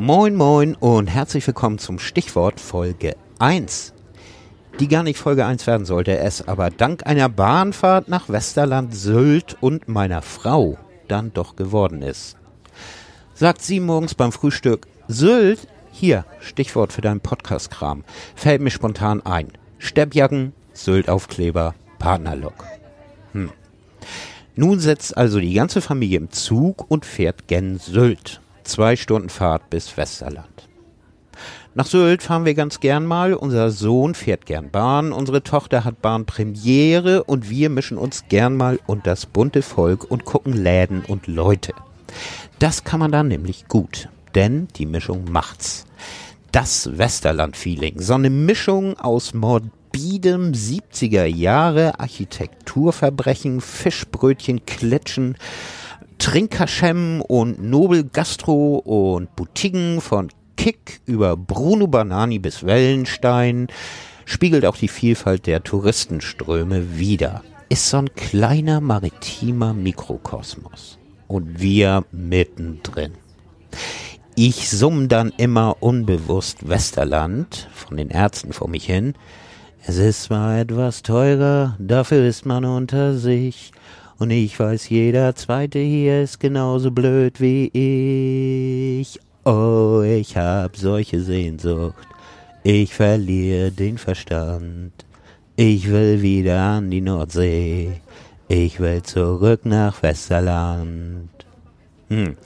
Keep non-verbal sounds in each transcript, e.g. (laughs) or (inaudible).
Moin moin und herzlich willkommen zum Stichwort Folge 1. Die gar nicht Folge 1 werden sollte, es aber dank einer Bahnfahrt nach Westerland Sylt und meiner Frau dann doch geworden ist. Sagt sie morgens beim Frühstück, Sylt, hier, Stichwort für deinen Podcast-Kram, fällt mir spontan ein. Steppjacken, Sylt-Aufkleber, Partnerlock. Hm. Nun setzt also die ganze Familie im Zug und fährt gen Sylt. Zwei Stunden Fahrt bis Westerland. Nach Sylt fahren wir ganz gern mal. Unser Sohn fährt gern Bahn. Unsere Tochter hat Bahnpremiere und wir mischen uns gern mal unter das bunte Volk und gucken Läden und Leute. Das kann man dann nämlich gut, denn die Mischung macht's. Das Westerland-Feeling, so eine Mischung aus morbidem 70er Jahre Architekturverbrechen, Fischbrötchen, Klitschen, Trinkerschem und Nobel Gastro und Boutiquen von Kick über Bruno Banani bis Wellenstein spiegelt auch die Vielfalt der Touristenströme wider. Ist so ein kleiner maritimer Mikrokosmos. Und wir mittendrin. Ich summ dann immer unbewusst Westerland von den Ärzten vor mich hin. Es ist zwar etwas teurer, dafür ist man unter sich. Und ich weiß, jeder zweite hier ist genauso blöd wie ich. Oh, ich hab solche Sehnsucht. Ich verliere den Verstand. Ich will wieder an die Nordsee. Ich will zurück nach Westerland. Hm.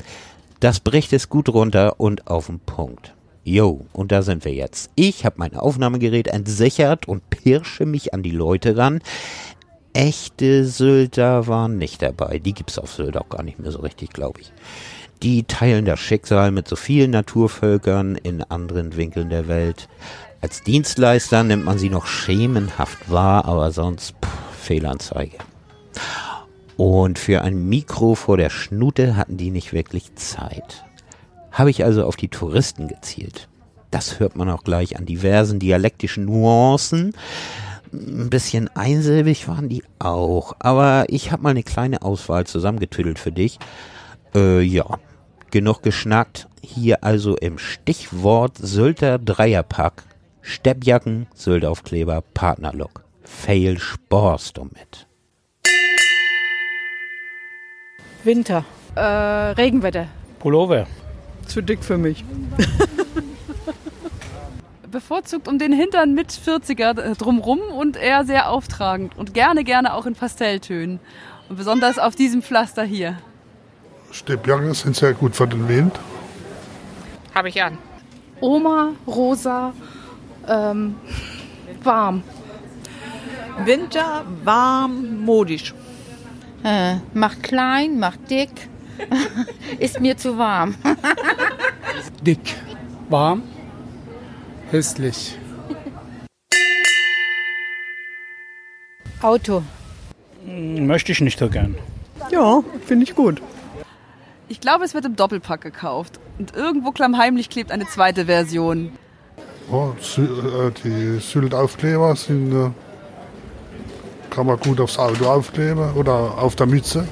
Das bricht es gut runter und auf den Punkt. Jo, und da sind wir jetzt. Ich habe mein Aufnahmegerät entsichert und pirsche mich an die Leute ran. Echte Sylter waren nicht dabei. Die gibt's auf Sylt auch gar nicht mehr so richtig, glaube ich. Die teilen das Schicksal mit so vielen Naturvölkern in anderen Winkeln der Welt. Als Dienstleister nimmt man sie noch schemenhaft wahr, aber sonst pff, Fehlanzeige. Und für ein Mikro vor der Schnute hatten die nicht wirklich Zeit. Habe ich also auf die Touristen gezielt. Das hört man auch gleich an diversen dialektischen Nuancen. Ein bisschen einsilbig waren die auch, aber ich habe mal eine kleine Auswahl zusammengetüdelt für dich. Äh, ja, genug geschnackt. Hier also im Stichwort Sylter Dreierpack. Steppjacken, Syltaufkleber, Partnerlook. Fail sporst du mit. Winter. Äh, Regenwetter. Pullover. Zu dick für mich. (laughs) Bevorzugt um den Hintern mit 40er drumrum und eher sehr auftragend und gerne, gerne auch in Pastelltönen. Und besonders auf diesem Pflaster hier. Steppjacken sind sehr gut für den Wind. Habe ich an. Oma, rosa, ähm, warm. Winter, warm, modisch. Äh, macht klein, macht dick. (laughs) Ist mir zu warm. Dick. Warm. Hässlich. Auto. Hm, Möchte ich nicht so gern. Ja, finde ich gut. Ich glaube, es wird im Doppelpack gekauft. Und irgendwo klammheimlich klebt eine zweite Version. Äh, die Sylt-Aufkleber sind, äh, kann man gut aufs Auto aufkleben oder auf der Mütze.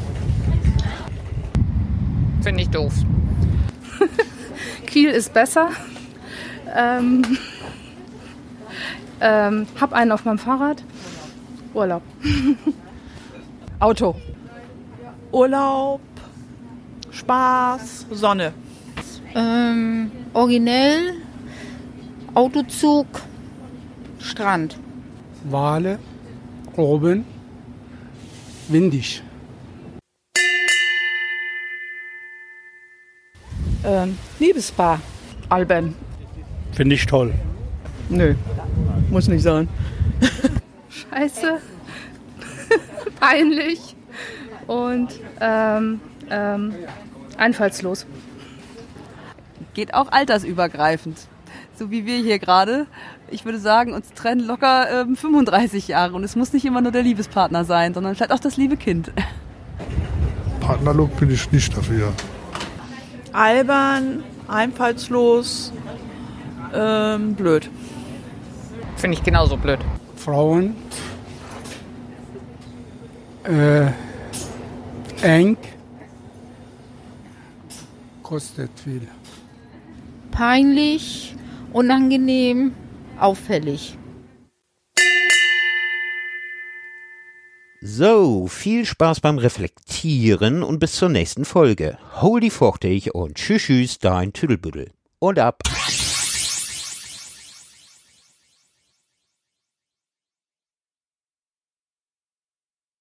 Finde ich doof. (laughs) Kiel ist besser. Ähm, (laughs) ähm, hab einen auf meinem Fahrrad. Urlaub. (laughs) Auto. Urlaub, Spaß, Sonne. Ähm, originell, Autozug, Strand. Wale. Oben. Windig. Ähm, Liebespaar. Alben. Finde ich toll. Nö, muss nicht sein. Scheiße. (laughs) Peinlich. Und ähm, ähm, einfallslos. Geht auch altersübergreifend. So wie wir hier gerade. Ich würde sagen, uns trennen locker ähm, 35 Jahre. Und es muss nicht immer nur der Liebespartner sein, sondern vielleicht auch das liebe Kind. Partnerlook bin ich nicht dafür. Albern, einfallslos, ähm, blöd. Finde ich genauso blöd. Frauen. Äh, eng. Kostet viel. peinlich, unangenehm, auffällig. So, viel Spaß beim Reflektieren und bis zur nächsten Folge. Hol die fortig und tschüss, tschüss, dein Tüdelbüdel. Und ab.